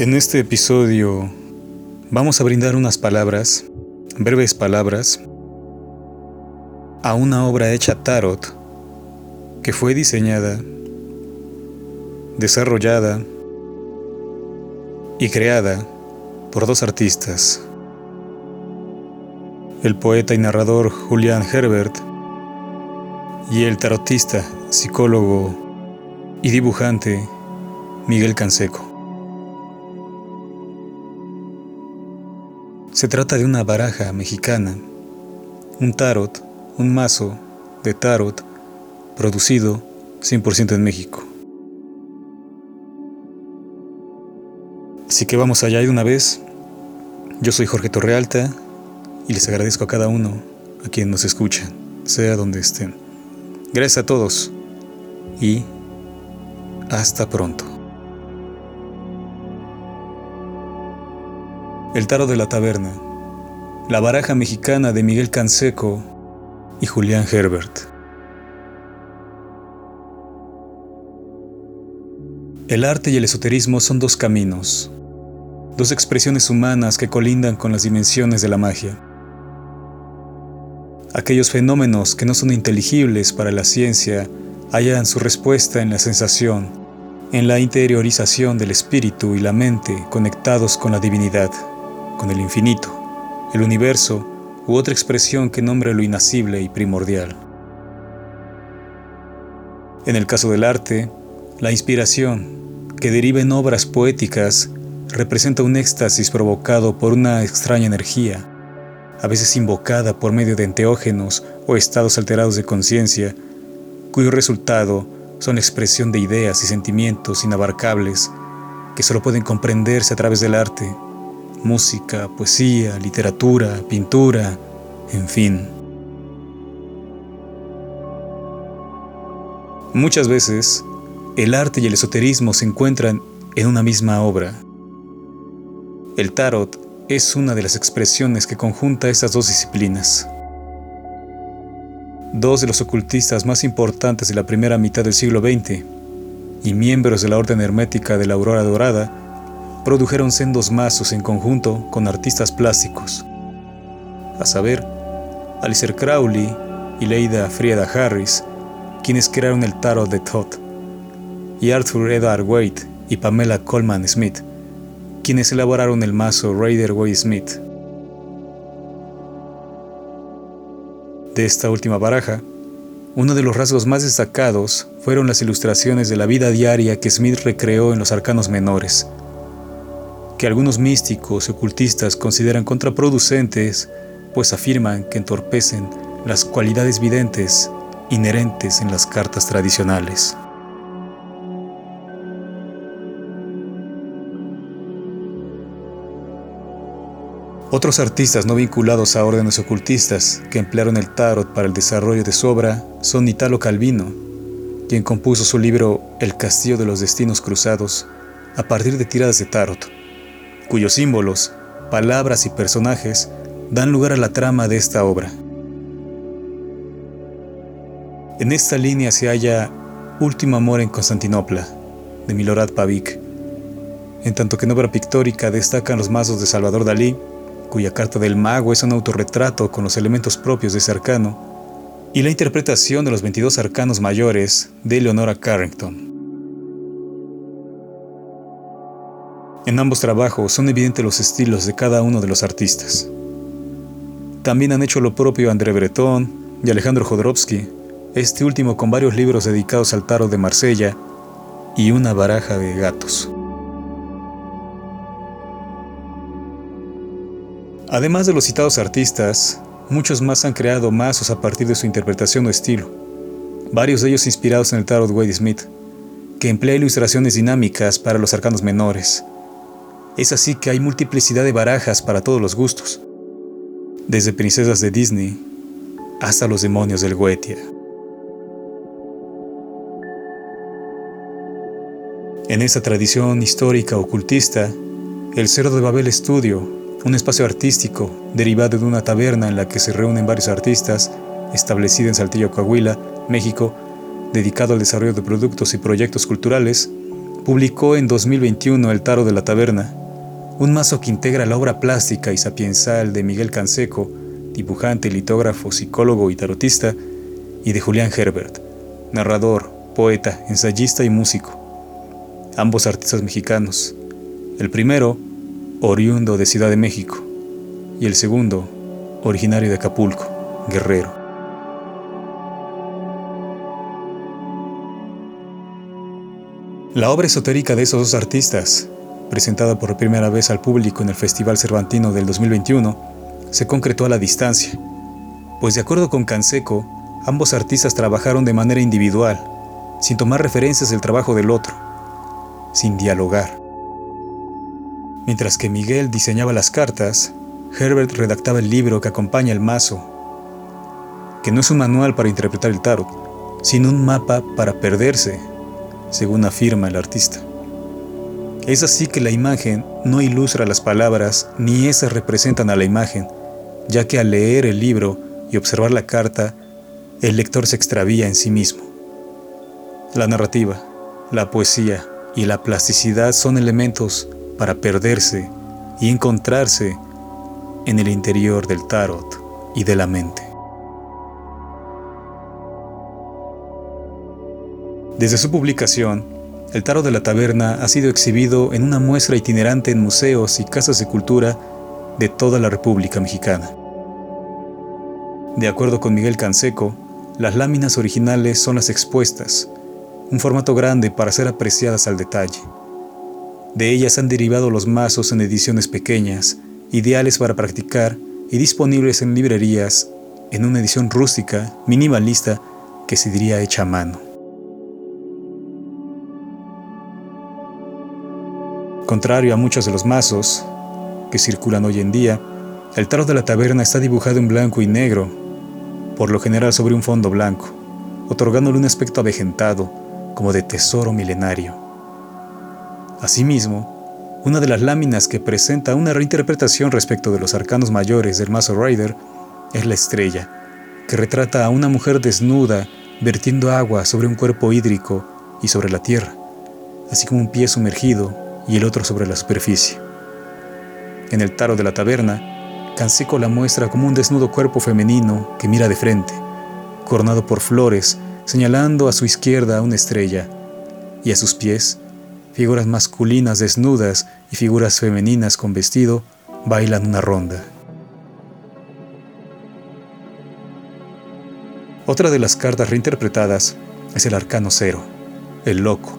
En este episodio vamos a brindar unas palabras, breves palabras, a una obra hecha tarot que fue diseñada, desarrollada y creada por dos artistas, el poeta y narrador Julian Herbert y el tarotista, psicólogo y dibujante Miguel Canseco. Se trata de una baraja mexicana, un tarot, un mazo de tarot producido 100% en México. Así que vamos allá de una vez. Yo soy Jorge Torrealta y les agradezco a cada uno, a quien nos escuchan, sea donde estén. Gracias a todos y hasta pronto. El Taro de la Taberna, la baraja mexicana de Miguel Canseco y Julián Herbert. El arte y el esoterismo son dos caminos, dos expresiones humanas que colindan con las dimensiones de la magia. Aquellos fenómenos que no son inteligibles para la ciencia hallan su respuesta en la sensación, en la interiorización del espíritu y la mente conectados con la divinidad con el infinito, el universo u otra expresión que nombre lo inacible y primordial. En el caso del arte, la inspiración, que deriva en obras poéticas, representa un éxtasis provocado por una extraña energía, a veces invocada por medio de enteógenos o estados alterados de conciencia, cuyo resultado son la expresión de ideas y sentimientos inabarcables que solo pueden comprenderse a través del arte música, poesía, literatura, pintura, en fin. Muchas veces, el arte y el esoterismo se encuentran en una misma obra. El tarot es una de las expresiones que conjunta estas dos disciplinas. Dos de los ocultistas más importantes de la primera mitad del siglo XX y miembros de la Orden Hermética de la Aurora Dorada produjeron sendos mazos en conjunto con artistas plásticos, a saber, Alistair Crowley y Leida Frieda Harris, quienes crearon el tarot de Thoth, y Arthur Edward Waite y Pamela Coleman Smith, quienes elaboraron el mazo Raider Waite Smith. De esta última baraja, uno de los rasgos más destacados fueron las ilustraciones de la vida diaria que Smith recreó en los arcanos menores, que algunos místicos y ocultistas consideran contraproducentes, pues afirman que entorpecen las cualidades videntes inherentes en las cartas tradicionales. Otros artistas no vinculados a órdenes ocultistas que emplearon el tarot para el desarrollo de su obra son Italo Calvino, quien compuso su libro El Castillo de los Destinos Cruzados a partir de tiradas de tarot cuyos símbolos, palabras y personajes dan lugar a la trama de esta obra. En esta línea se halla Último Amor en Constantinopla, de Milorad Pavik, en tanto que en obra pictórica destacan los mazos de Salvador Dalí, cuya carta del mago es un autorretrato con los elementos propios de ese arcano, y la interpretación de los 22 arcanos mayores de Leonora Carrington. En ambos trabajos son evidentes los estilos de cada uno de los artistas. También han hecho lo propio André Breton y Alejandro Jodorowsky, este último con varios libros dedicados al tarot de Marsella y una baraja de gatos. Además de los citados artistas, muchos más han creado mazos a partir de su interpretación o estilo, varios de ellos inspirados en el tarot Wade Smith, que emplea ilustraciones dinámicas para los arcanos menores, es así que hay multiplicidad de barajas para todos los gustos, desde princesas de Disney hasta los demonios del Goetia. En esta tradición histórica ocultista, el Cerro de Babel Estudio, un espacio artístico derivado de una taberna en la que se reúnen varios artistas, establecida en Saltillo, Coahuila, México, dedicado al desarrollo de productos y proyectos culturales, publicó en 2021 El Taro de la Taberna, un mazo que integra la obra plástica y sapiensal de Miguel Canseco, dibujante, litógrafo, psicólogo y tarotista, y de Julián Herbert, narrador, poeta, ensayista y músico, ambos artistas mexicanos. El primero, oriundo de Ciudad de México, y el segundo, originario de Acapulco, Guerrero. La obra esotérica de esos dos artistas, presentada por primera vez al público en el Festival Cervantino del 2021, se concretó a la distancia, pues de acuerdo con Canseco, ambos artistas trabajaron de manera individual, sin tomar referencias del trabajo del otro, sin dialogar. Mientras que Miguel diseñaba las cartas, Herbert redactaba el libro que acompaña el mazo, que no es un manual para interpretar el tarot, sino un mapa para perderse según afirma el artista. Es así que la imagen no ilustra las palabras ni esas representan a la imagen, ya que al leer el libro y observar la carta, el lector se extravía en sí mismo. La narrativa, la poesía y la plasticidad son elementos para perderse y encontrarse en el interior del tarot y de la mente. Desde su publicación, el Tarot de la Taberna ha sido exhibido en una muestra itinerante en museos y casas de cultura de toda la República Mexicana. De acuerdo con Miguel Canseco, las láminas originales son las expuestas, un formato grande para ser apreciadas al detalle. De ellas han derivado los mazos en ediciones pequeñas, ideales para practicar y disponibles en librerías en una edición rústica, minimalista, que se diría hecha a mano. Contrario a muchos de los mazos que circulan hoy en día, el tarot de la taberna está dibujado en blanco y negro, por lo general sobre un fondo blanco, otorgándole un aspecto avejentado, como de tesoro milenario. Asimismo, una de las láminas que presenta una reinterpretación respecto de los arcanos mayores del mazo Rider es la estrella, que retrata a una mujer desnuda vertiendo agua sobre un cuerpo hídrico y sobre la tierra, así como un pie sumergido y el otro sobre la superficie. En el taro de la taberna, Canseco la muestra como un desnudo cuerpo femenino que mira de frente, coronado por flores, señalando a su izquierda una estrella, y a sus pies, figuras masculinas desnudas y figuras femeninas con vestido bailan una ronda. Otra de las cartas reinterpretadas es el arcano cero, el loco,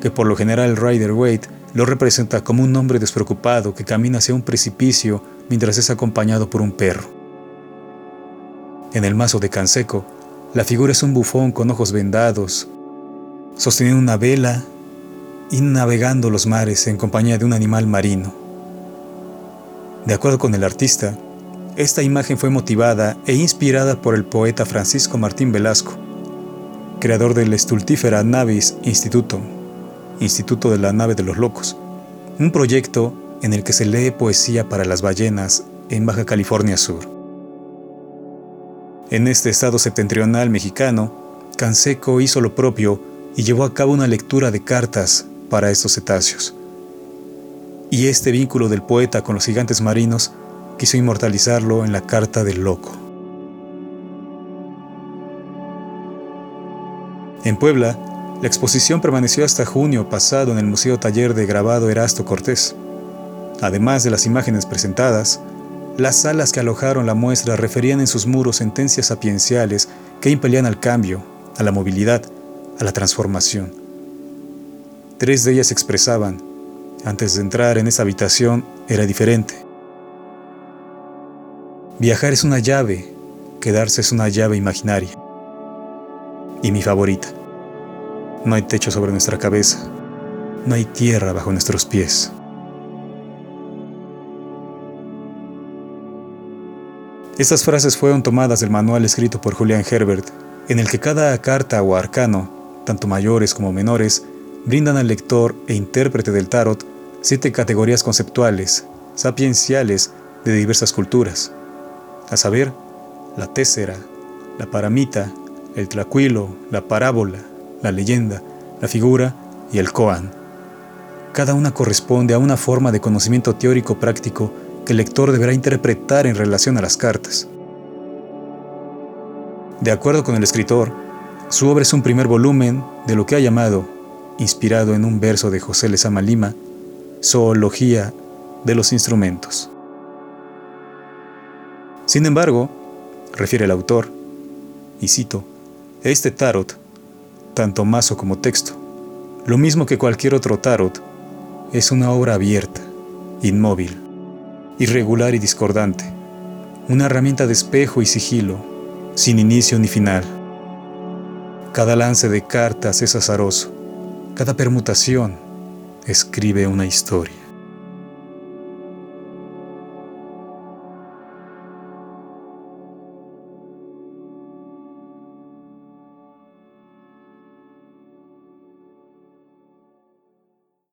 que por lo general Rider Waite lo representa como un hombre despreocupado que camina hacia un precipicio mientras es acompañado por un perro. En el mazo de Canseco, la figura es un bufón con ojos vendados, sosteniendo una vela y navegando los mares en compañía de un animal marino. De acuerdo con el artista, esta imagen fue motivada e inspirada por el poeta Francisco Martín Velasco, creador del Stultifera Navis Instituto, Instituto de la Nave de los Locos, un proyecto en el que se lee poesía para las ballenas en Baja California Sur. En este estado septentrional mexicano, Canseco hizo lo propio y llevó a cabo una lectura de cartas para estos cetáceos. Y este vínculo del poeta con los gigantes marinos quiso inmortalizarlo en la Carta del Loco. En Puebla, la exposición permaneció hasta junio pasado en el Museo Taller de Grabado Erasto Cortés. Además de las imágenes presentadas, las salas que alojaron la muestra referían en sus muros sentencias sapienciales que impelían al cambio, a la movilidad, a la transformación. Tres de ellas expresaban, antes de entrar en esa habitación era diferente. Viajar es una llave, quedarse es una llave imaginaria. Y mi favorita. No hay techo sobre nuestra cabeza. No hay tierra bajo nuestros pies. Estas frases fueron tomadas del manual escrito por Julian Herbert, en el que cada carta o arcano, tanto mayores como menores, brindan al lector e intérprete del tarot siete categorías conceptuales, sapienciales de diversas culturas, a saber, la tésera, la paramita, el tlacuilo, la parábola, la leyenda, la figura y el koan, Cada una corresponde a una forma de conocimiento teórico práctico que el lector deberá interpretar en relación a las cartas. De acuerdo con el escritor, su obra es un primer volumen de lo que ha llamado, inspirado en un verso de José Lezama Lima, Zoología de los Instrumentos. Sin embargo, refiere el autor, y cito, este tarot, tanto mazo como texto, lo mismo que cualquier otro tarot, es una obra abierta, inmóvil, irregular y discordante, una herramienta de espejo y sigilo, sin inicio ni final. Cada lance de cartas es azaroso, cada permutación escribe una historia.